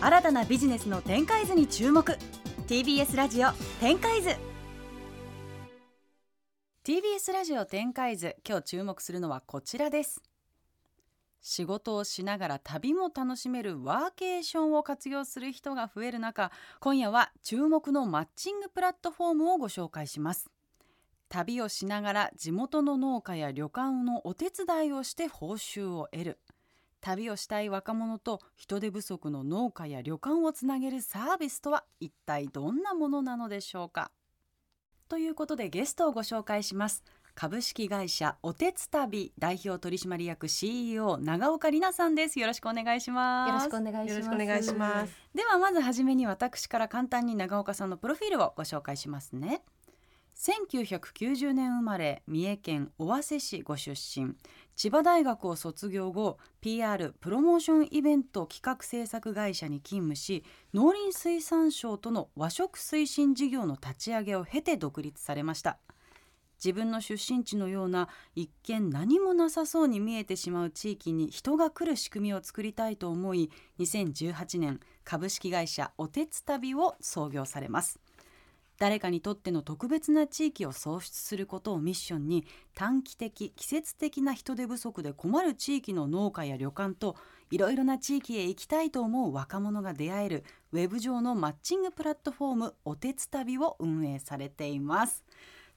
新たなビジネスの展開図に注目。TBS ラジオ展開図。TBS ラジオ展開図今日注目するのはこちらです。仕事をしながら旅も楽しめるワーケーションを活用する人が増える中今夜は注目のマッチングプラットフォームをご紹介します。旅をしながら地元の農家や旅館のお手伝いをして報酬を得る。旅をしたい若者と人手不足の農家や旅館をつなげるサービスとは一体どんなものなのでしょうか？ということでゲストをご紹介します。株式会社おてつたび代表取締役 CEO 長岡里奈さんです。よろしくお願いします。よろしくお願いします。よろしくお願いします。ではまずはじめに私から簡単に長岡さんのプロフィールをご紹介しますね1990年生まれ三重県尾鷲市ご出身。千葉大学を卒業後 PR プロモーションイベント企画制作会社に勤務し農林水産省との和食推進事業の立ち上げを経て独立されました。自分の出身地のような一見何もなさそうに見えてしまう地域に人が来る仕組みを作りたいと思い2018年株式会社おてつたびを創業されます。誰かにとっての特別な地域を創出することをミッションに短期的季節的な人手不足で困る地域の農家や旅館といろいろな地域へ行きたいと思う若者が出会えるウェブ上のマッチングプラットフォームおてつたびを運営されています。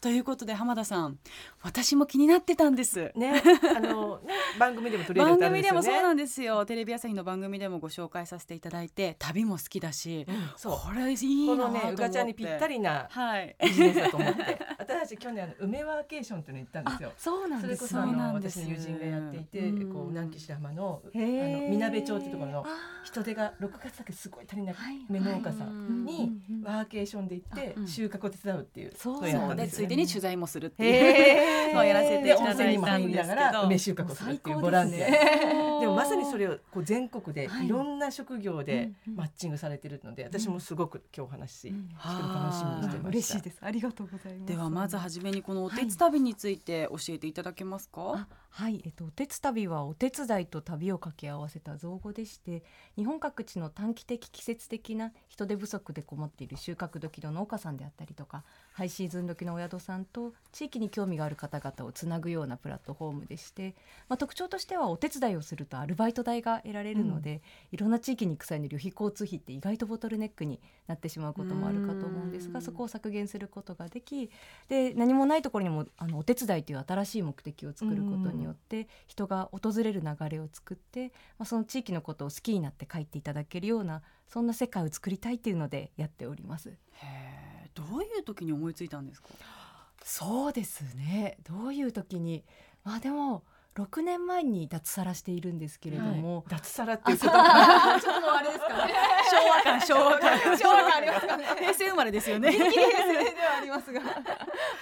ということで浜田さん私も気になってたんです。ね、あの、ね、番組でも取り上番げたんですよね。組でもそうなんですよ。テレビ朝日の番組でもご紹介させていただいて旅も好きだし、うんそう。これいいこのなと思って。ね、うがちゃんにぴったりなはい。ビジネスだと思って、私たち去年あの梅ワーケーションっていうのに行ったんですよ。そうなんそれこです。そうそあの私の友人がやっていて、うん。こう南紀白浜のあのみなべ町っていうところのあ人手が6月だけすごい足りないはい。梅農家さうんんにワーケーションで行って収穫を手伝うっていうそうやんですよでに取材もするってへいうー。そうやらせていでただいたんですけど。温泉にも入りながら梅収穫をするっていうボランティアでもまさにそれをこう全国ではい。いろんな職業でマッチングされてるので私もすごく今日お話しうん聞くの楽しみにしてました。嬉しいです。ありがとうございます。ではまずはじめにこのおてつ旅について教えていただけますか、あはい、えっと、おてつ旅はお手伝いと旅を掛け合わせた造語でして日本各地の短期的季節的な人手不足で困っている収穫時の農家さんであったりとかハイシーズン時のお宿さんと地域に興味がある方々をつなぐようなプラットフォームでして、まあ、特徴としてはお手伝いをするとアルバイト代が得られるので、いろんな地域に行く際の旅費交通費って意外とボトルネックになってしまうこともあるかと思うんですうん。がそこを削減することができで何もないところにもあのお手伝いという新しい目的を作ることによって人が訪れる流れを作って、まあ、その地域のことを好きになって帰っていただけるようなそんな世界を作りたいっていうのでやっております。へえどういう時に思いついたんですか？そうですね。どういう時に？まあでも6年前に脱サラしているんですけれども、脱サラっていうこと ちょっとあれですかね。昭和感昭和感。昭和感ありますかね。平成生まれですよね。平成ではありますが、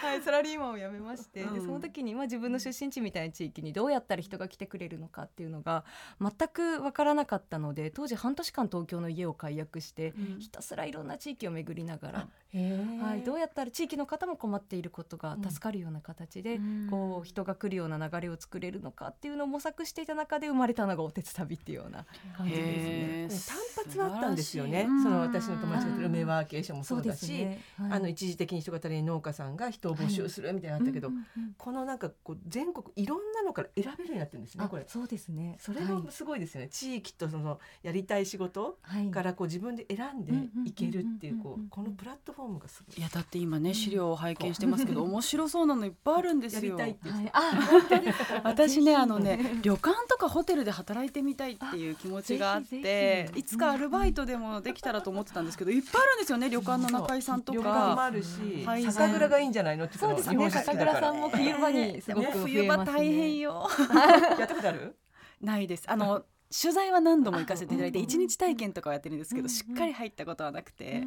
はい、サラリーマンを辞めまして、うん。でその時に、まあ、自分の出身地みたいな地域にどうやったら人が来てくれるのかっていうのが全く分からなかったので当時半年間東京の家を解約して、うん。ひたすらいろんな地域を巡りながら、へはい、どうやったら地域の方も困っていることが助かるような形で、うん。こう人が来るような流れを作れるのかっていうのを模索していた中で生まれたのがおてつ旅っていうような感じですね。単発はあったんですよね。その私の友達がやってる梅ワーケーションもそうだし、ね。はい。あの一時的に人が足りない農家さんが人を募集するみたいなのあったけど、うんうんうん。このなんかこう全国いろんなのから選べるようになってるんですねあこれ。そうですね。それもすごいですよね、地域とそのやりたい仕事はいからこう自分で選んでいけるっていうこうこのプラットフォームがすごい。いやだって今ね資料を拝見してますけど面白そうなのいっぱいあるんですやりよたいって言ってはい、私ねあのね旅館とかホテルで働いてみたいっていう気持ちがあっぜひぜひ。ていつかアルバイトでもできたらと思ってたんですけどいっぱいあるんですよね旅館の中井さんと旅館もかあるし、はい。酒蔵がいいんじゃないの？ってそうですね。日本酒好酒きだから。蔵さんも冬場にすごく増冬えますね。場大変よ。やったことある？ないです。あの取材は何度も行かせていただいてあ一日体験とかはやってるんですけどしっかり入ったことはなくて。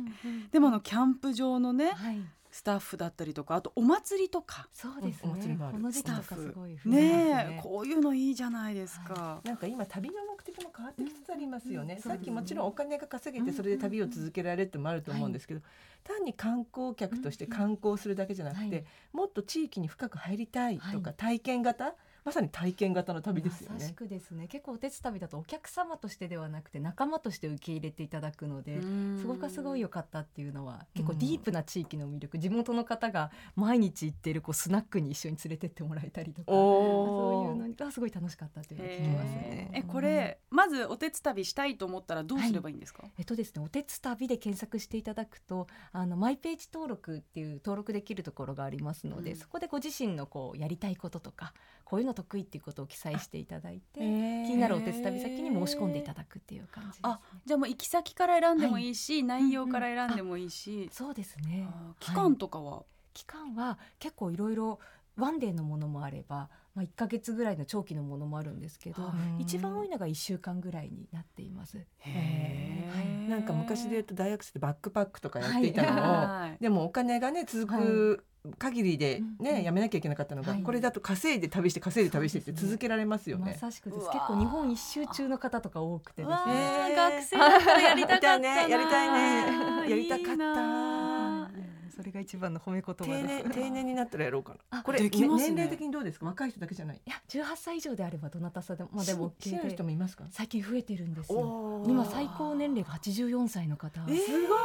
でもあのキャンプ場のねはいスタッフだったりとかあとお祭りとか。そうですうんお祭りねもある。この時期とかすごい増えますね。ねえこういうのいいじゃないですか。なんか今旅の目的も変わってきつつありますよね、うんさっきもちろんお金が稼げてそれで旅を続けられるってのもあると思うんですけど、単に観光客として観光するだけじゃなくて、はい。もっと地域に深く入りたいとか、はい。体験型まさに体験型の旅ですよね。ですね。結構おてつ旅だとお客様としてではなくて仲間として受け入れていただくので、そこがすごい良かったっていうのは結構ディープな地域の魅力、地元の方が毎日行ってるこうスナックに一緒に連れてってもらえたりとかそういうのがすごい楽しかったっていうのを聞きますね。えこれまずおてつ旅したいと思ったらどうすればいいんですか、えっとですね、おてつ旅で検索していただくとあのマイページ登録っていう登録できるところがありますので、うん。そこでご自身のこうやりたいこととかこういうの得意っていうことを記載していただいて、気になるおてつ旅先に申し込んでいただくっていう感じです、ね。あじゃあもう行き先から選んでもいいし、内容から選んでもいいし、そうですね。期間とかは、期間は結構いろいろワンデーのものもあれば、まあ、1ヶ月ぐらいの長期のものもあるんですけど、はい一番多いのが1週間ぐらいになっています。へー。なんか昔で言うと大学生でバックパックとかやっていたのを、はい。でもお金がね続く限りでね、うんうん。やめなきゃいけなかったのが、はい。これだと稼いで旅して稼いで旅してって続けられますよまね。さしくです。うわー。結構日本一周中の方とか多くてですね。学生やりたかったなねやりたいねやりたかった。いいなそれが一番の褒め言葉定です。年 定年になったらやろうかな。あこれ、ねね年齢的にどうですか？若い人だけじゃない。いや18歳以上であればどなたさでもまあでも人もいますか？最近増えてるんです今最高年齢が84歳の方。えーすごい。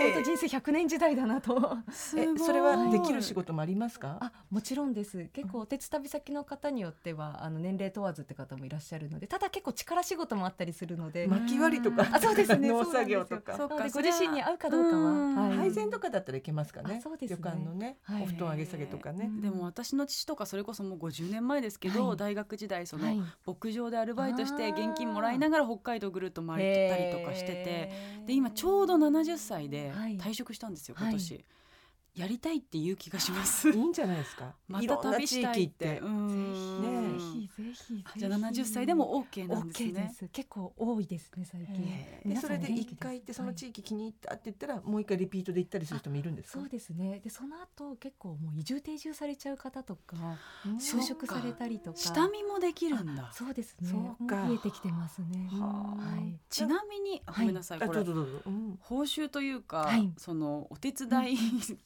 本当人生100年時代だなと。えそれはできる仕事もありますか？あもちろんです結構お手伝い先の方によってはあの年齢問わずって方もいらっしゃるのでただ結構力仕事もあったりするので、巻き割りとか、あそうですね 農作業とか。そうかご自身に合うかどうかうんは、はい配膳とかだったらいけますかね。あそうですね。旅館のね、はい。お布団上げ下げとかね。うん。でも私の父とかそれこそもう50年前ですけど、はい。大学時代その、はい。牧場でアルバイトして現金もらいながら北海道ぐるっと回ったりとかしててで今ちょうど70歳ではい。退職したんですよ、はい。今年、やりたいっていう気がします。いいんじゃないですか。また旅したいって。地域って。ぜひぜひぜひ。じゃあ70歳でも OK なんです OK でねす。結構多いですね最近。へー。でそれで一回行ってそのはい。地域気に入ったって言ったらもう一回リピートで行ったりする人もいるんですか？そうですね。でその後結構もう移住定住されちゃう方とかうん就職されたりとか。下見もできるんだ。そうですね。そうか。も増えてきてますね。はい。ちなみにあごめんなさい、これあどうぞどうぞ、うん。報酬というか、はい。そのお手伝い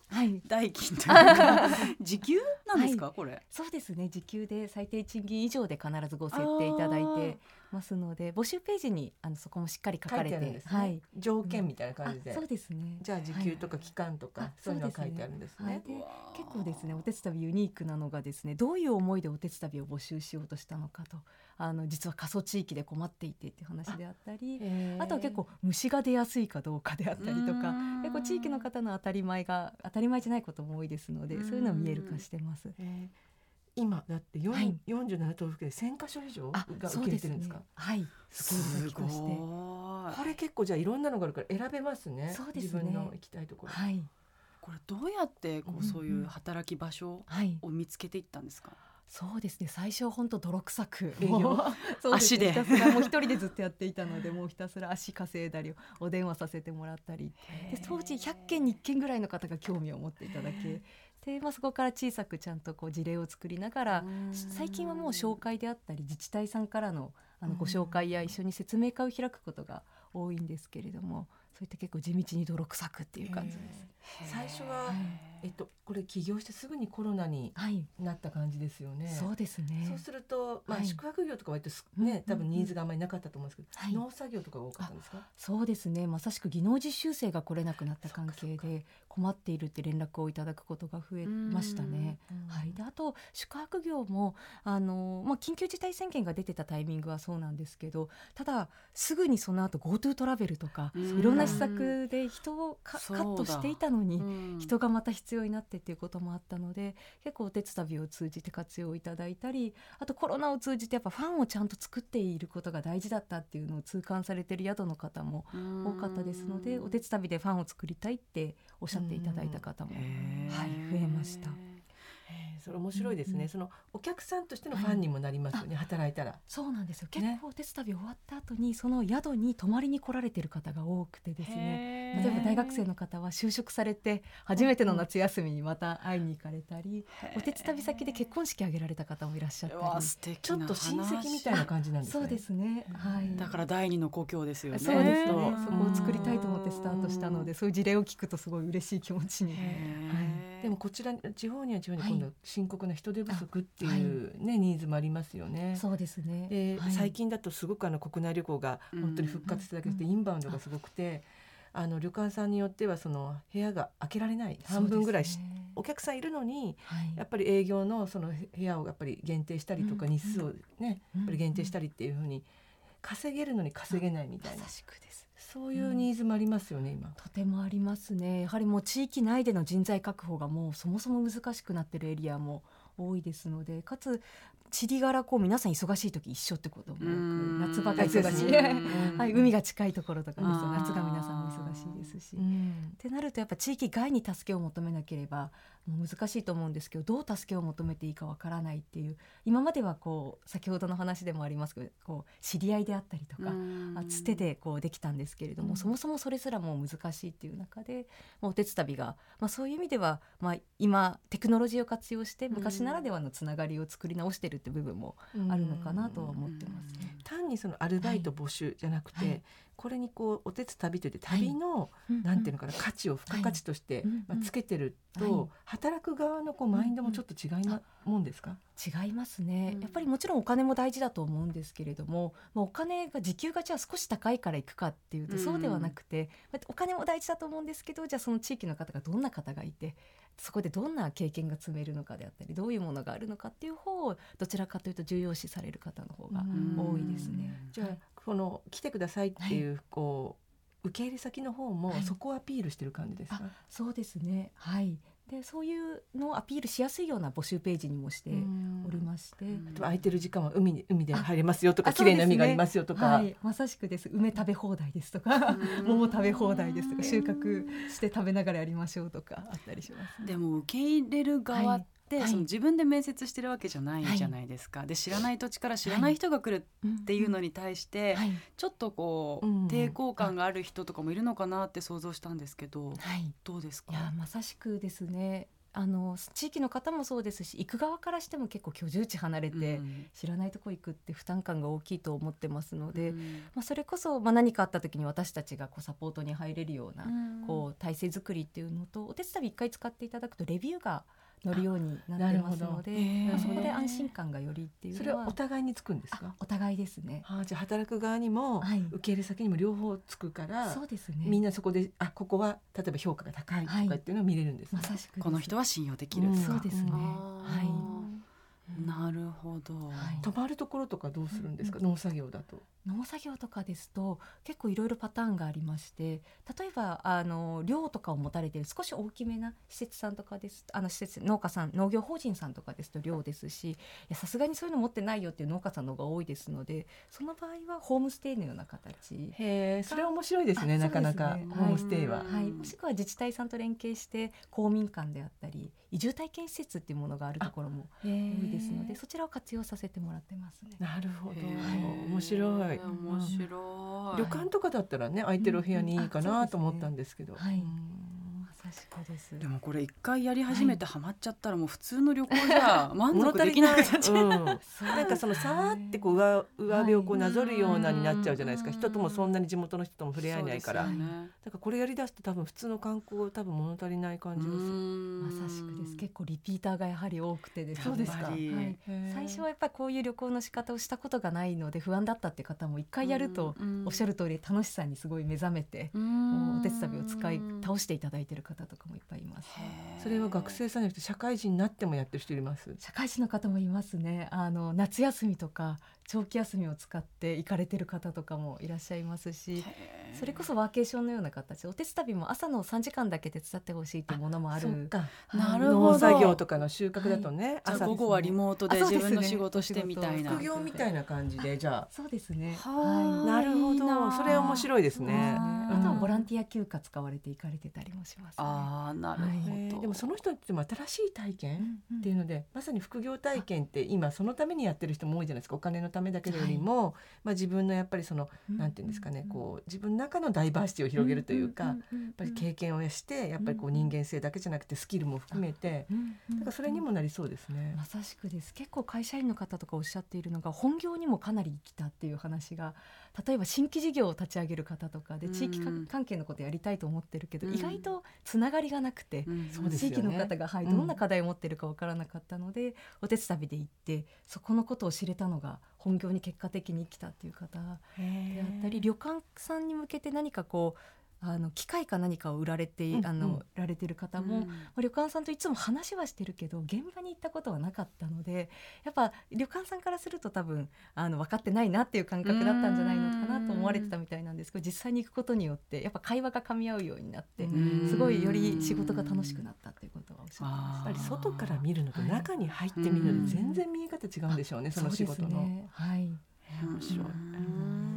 はい。代金というか時給？なんですか、これ。そうですね。時給で最低賃金以上で必ずご設定いただいてますので募集ページにあのそこもしっかり書かれててあるんですね、はい。条件みたいなあ感じで、そうですね。じゃあ時給とか期間とか、はいそういうの書いてあるんですね。はい。結構ですねお手伝いユニークなのがですねどういう思いでお手伝いを募集しようとしたのかと。あの実は過疎地域で困っていてっていう話であったりあとは結構虫が出やすいかどうかであったりとかうん。結構地域の方の当たり前が当たり前じゃないことも多いですのでうん。そういうのを見える化してます。えー今だって四はい。47都道府県で1000箇所以上あが受けてるんですか？はい。すすごいこれ結構じゃあいろんなのがあるから選べますね。そうですね。自分の行きたいところ。はい。これどうやってこうんううん。そういう働き場所はい。を見つけていったんですか、そうですね。最初本当泥臭く 足で。ひたすらもう一人で ずっとやっていたのでもうひたすら足稼いだりお電話させてもらったりで当時100件に1件ぐらいの方が興味を持っていただけで、まあ、そこから小さくちゃんとこう事例を作りながら最近はもう紹介であったり自治体さんからのあのご紹介や一緒に説明会を開くことが多いんですけれどもそういった結構地道に泥臭くっていう感じです。最初は、はい。えっとこれ起業してすぐにコロナにはい、なった感じですよね。そうですね。そうすると、まあ、はい。宿泊業とか割とすうんね、多分うん。ニーズがあんまりなかったと思うんですけど、はい。農作業とかが多かったんですか？そうですね。まさしく技能実習生が来れなくなった関係で困っているって連絡をいただくことが増えましたね。はい、であと宿泊業もあの、まあ、緊急事態宣言が出てたタイミングはそうなんですけどただすぐにその後 GoTo トラベルとかうん。いろんな施策で人をカットしていたのにうん。人がまた必要になってっていうこともあったので結構お手伝いを通じて活用いただいたりあとコロナを通じてやっぱファンをちゃんと作っていることが大事だったっていうのを痛感されてる宿の方も多かったですのでお手伝いでファンを作りたいっておっしゃっていただいた方もはい増えましたそれ面白いですね、うんうんそのお客さんとしてのファンにもなりますよね、働いたら。そうなんですよ。ね。結構お手伝い終わった後にその宿に泊まりに来られてる方が多くてですね。例えば大学生の方は就職されて初めての夏休みにまた会いに行かれたり、お手伝い先で結婚式挙げられた方もいらっしゃったり。素敵ちょっと親戚みたいな感じなんですね。そうですね。はい。だから第二の故郷ですよね。そうですね。うん。そこを作りたいと思ってスタートしたのでそういう事例を聞くとすごい嬉しい気持ちに。へー。でもこちら地方には地方に今度深刻な人手不足っていうね、ニーズもありますよね。そうですね。で、はい。最近だとすごくあの国内旅行が本当に復活しただけで、うん。インバウンドがすごくて、あの旅館さんによってはその部屋が開けられない。半分ぐらいし、ねお客さんいるのにはい。やっぱり営業のその部屋をやっぱり限定したりとかうん日数をねうんやっぱり限定したりっていうふうに稼げるのに稼げないみたいな。まさしくです。そういうニーズもありますよね今。とてもありますね。やはりもう地域内での人材確保がもうそもそも難しくなってるエリアも多いですので、かつ地理柄こう皆さん忙しい時一緒ってことも夏場が忙しい、はい、海が近いところとかです夏が皆さんも忙しいですし。うん。ってなるとやっぱ地域外に助けを求めなければもう難しいと思うんですけどどう助けを求めていいかわからないっていう今まではこう先ほどの話でもありますけどこう知り合いであったりとか、あつてでこうできたんですけれども、うん。そもそもそれすらもう難しいっていう中で、まあ、おてつたびが、まあ、そういう意味では、まあ、今テクノロジーを活用して昔ならではのつながりを作り直してるって部分もあるのかなとは思ってますね。単にそのアルバイト募集じゃなくて、はいこれにこうおてつ旅といって旅の、なんていうのかな価値を付加価値として、うんまあ、つけてると、はい。働く側のこうマインドもちょっと違いなもんですか、違いますね、うん。やっぱりもちろんお金も大事だと思うんですけれども、まあ、お金が時給がじゃあ少し高いから行くかっていうとうん。そうではなくて、まあお金も大事だと思うんですけどじゃあその地域の方がどんな方がいてそこでどんな経験が積めるのかであったりどういうものがあるのかっていう方をどちらかというと重要視される方の方が多いですね。じゃあこの来てくださいっていう、こう受け入れ先の方もはい。そこをアピールしてる感じですか、そうですね。はい。でそういうのをアピールしやすいような募集ページにもしておりまして、空いてる時間は海に海で入れますよとかあ綺麗な海がありますよとか、はい、まさしくです。梅食べ放題ですとか。桃食べ放題ですとか収穫して食べながらやりましょうとかあったりします。でも受け入れる側はい。その自分で面接してるわけじゃないじゃないですか、で知らない土地から知らない人が来るっていうのに対して、はい、ちょっとこう、うん抵抗感がある人とかもいるのかなって想像したんですけど、はい、どうですか？いやまさしくですね。あの地域の方もそうですし行く側からしても結構居住地離れて、うん知らないとこ行くって負担感が大きいと思ってますので、うんまあ、それこそ、まあ、何かあった時に私たちがこうサポートに入れるような、こう体制作りっていうのとお手伝い一回使っていただくとレビューが載るようになってますので、なるほど。まあ、そこで安心感がよりっていうそれのははお互いにつくんですあかお互いですね。あーじゃあ働く側にも、はい。受け入れ先にも両方つくからそうですね。みんなそこであここは例えば評価が高いとかっていうのを見れるんですね、まさしくこの人は信用できる、うん。そうですね。うん。はなるほど、はい。泊まるところとかどうするんですか、うん農作業だと。い。農作業とかですと結構いろいろパターンがありまして例えばあの寮とかを持たれている少し大きめな施設さんとかです。あの施設農家さん農業法人さんとかですと寮ですしいやさすがにそういうの持ってないよっていう農家さんの方が多いですのでその場合はホームステイのような形。へえそれは面白いですねあなかなかホームステイは。はい。はい、もしくは自治体さんと連携して公民館であったり移住体験施設っていうものがあるところも多多いですのでそちらを活用させてもらってますね。なるほど。面白い。面白い、旅館とかだったらね空いてるお部屋にいいかなと思ったんですけど。はいうんまさしくです。でもこれ一回やり始めてハマっちゃったらもう普通の旅行じゃ 満足できなくなっちゃう。うん。なんかそのさーってこう上上辺をこうなぞるようなになっちゃうじゃないですか、はい人ともそんなに地元の人とも触れ合えないから、そうですよだねからこれやりだすと多分普通の観光多分物足りない感じがする。まさしくです。結構リピーターがやはり多くてですね。そうですか。はい。最初はやっぱりこういう旅行の仕方をしたことがないので不安だったって方も一回やるとおっしゃるる通り楽しさにすごい目覚めて、お手伝いを使い倒していただいている方とかもいっぱいいます。それは学生さんじゃなくて社会人になってもやってる人います？社会人の方もいますねあの夏休みとか長期休みを使って行かれてる方とかもいらっしゃいますしそれこそワーケーションのような形お手伝いも朝の3時間だけ手伝ってほしいというものもあるそっか。なるほど。農作業とかの収穫だとね、じゃあ朝午後はリモートで自分の仕事してみたいな。副業みたいな感じでじゃそうですね。はあ。い。なるほいいなど。それは面白いですね。あとはボランテティア休暇使われて行かれてたりもします、ね、ああなるほど。でもその人っても新しい体う験っていうので、まさに副業体験って今そのためにやってる人も多いじゃないですか。お金のためだけよりも、まあ、自分のやっぱりそのなんていうんですかねこう自分な中のダイバーシティを広げるというか、やっぱり経験をしてやっぱりこう人間性だけじゃなくてスキルも含めて、だからそれにもなりそうですね。まさしくです。結構会社員の方とかおっしゃっているのが本業にもかなり生きたっていう話が例えば新規事業を立ち上げる方とかで地域関係のことやりたいと思ってるけど、うん。意外とつながりがなくて、うん。そう地域の方が、はい、うん。どんな課題を持ってるかわからなかったので、お手伝いで行ってそこのことを知れたのが本業に結果的に生きたっていう方であったり旅館さんに向けて何かこうあの機械か何かを売られて、うんあのうん売られてる方も、まあ旅館さんといつも話はしてるけど現場に行ったことはなかったのでやっぱ旅館さんからすると多分あの分かってないなっていう感覚だったんじゃないのかなと思われてたみたいなんですけど実際に行くことによってやっぱ会話が噛み合うようになってうん。すごいより仕事が楽しくなったっていうことはおっしゃってまあー。やっぱり外から見るのとはい。中に入ってみるので全然見え方違うんでしょうね、すその仕事の。はい。面白い。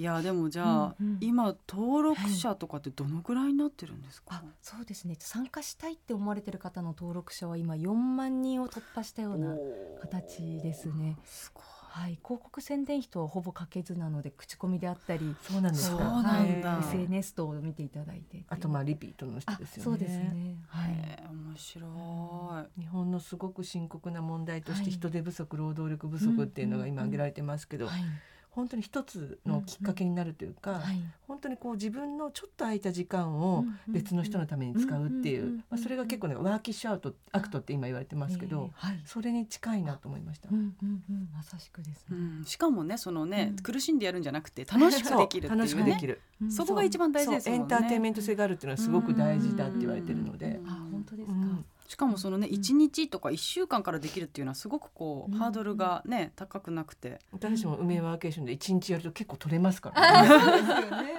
うんいやでもじゃあ、うんうん。今登録者とかってどのぐらいになってるんですか、あそうですね。参加したいって思われてる方の登録者は今4万人を突破したような形ですね。すごい。はい、広告宣伝費とはほぼかけずなので口コミであったりそうなんですか。そうなんだ。へー SNS 等を見ていただいて。あとまあリピートの人あですよね。そうですね。はい、面白い。日本のすごく深刻な問題としてはい。人手不足、労働力不足っていうのが今うん。挙げられてますけど、はい本当に一つのきっかけになるというか、はい。本当にこう自分のちょっと空いた時間を別の人のために使うっていう、うんうんうんまあ、それが結構ねワーキッシュアウトアクトって今言われてますけど、えーはい。それに近いなと思いました。うんうんうん。まさしくですうね、ん、しかもねそのね、うん。苦しんでやるんじゃなくて楽しくできるっていうね。楽しくできる。うん。そこが一番大事ですもんね。エンターテインメント性があるっていうのはすごく大事だって言われてるので。う。ん。あ本当ですか、うんしかもそのね1日とか1週間からできるっていうのはすごくこう、うん。ハードルがね高くなくて。私も梅ワーケーションで一日やると結構取れますから、ね。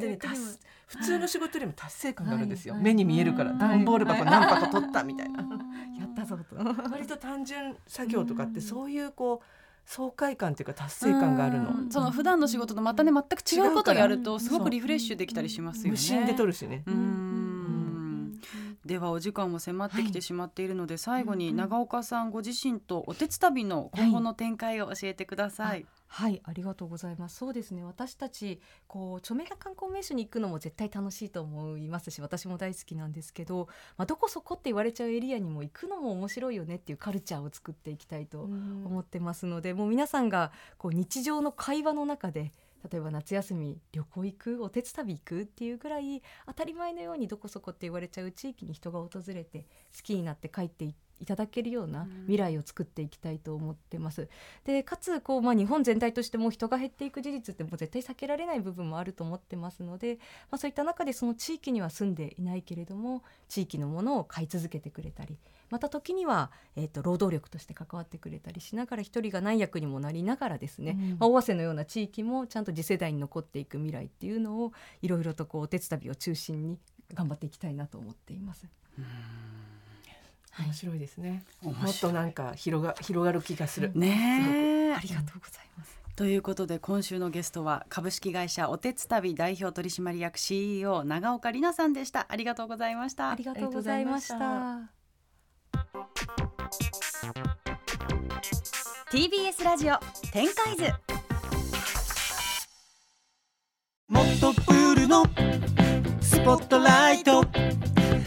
でね。普通の仕事よりも達成感があるんですよ。はい。目に見えるから。はい。段ボール箱何箱取ったみたいな。やったぞと。割と単純作業とかってそういうこう爽快感っていうか達成感があるの。うん。その普段の仕事とまたね全く違うことをやるとすごくリフレッシュできたりしますよね。無心で取るしね。うんではお時間も迫ってきてしまっているので、最後にうん長岡さんご自身とおてつ旅の今後の展開を教えてください。はい、ありがとうございます。そうですね。私たちこう著名な観光名所に行くのも絶対楽しいと思いますし、私も大好きなんですけど、まあどこそこって言われちゃうエリアにも行くのも面白いよねっていうカルチャーを作っていきたいと思ってますので、もう皆さんがこう日常の会話の中で。例えば夏休み旅行行く？おてつ旅行く？っていうぐらい当たり前のようにどこそこって言われちゃう地域に人が訪れて好きになって帰っていっていただけるようなうん未来を作っていきたいと思ってます。でかつこう、まあ、日本全体としても人が減っていく事実ってもう絶対避けられない部分もあると思ってますので、まあ、そういった中でその地域には住んでいないけれども地域のものを買い続けてくれたりまた時には、えー、と労働力として関わってくれたりしながら一人が何役にもなりながらですね、うんまあ、尾鷲のような地域もちゃんと次世代に残っていく未来っていうのをいろいろとこうお手伝いを中心に頑張っていきたいなと思っています。面白いですね。もっとなんか広が広がる気がする。ねえありがとうございます。ということで今週のゲストは株式会社おてつ旅代表取締役 CEO 長岡里奈さんでしたありがとうございましたありがとうございましありがとうございました。TBS ラジオ展開図もっとプールのスポットライト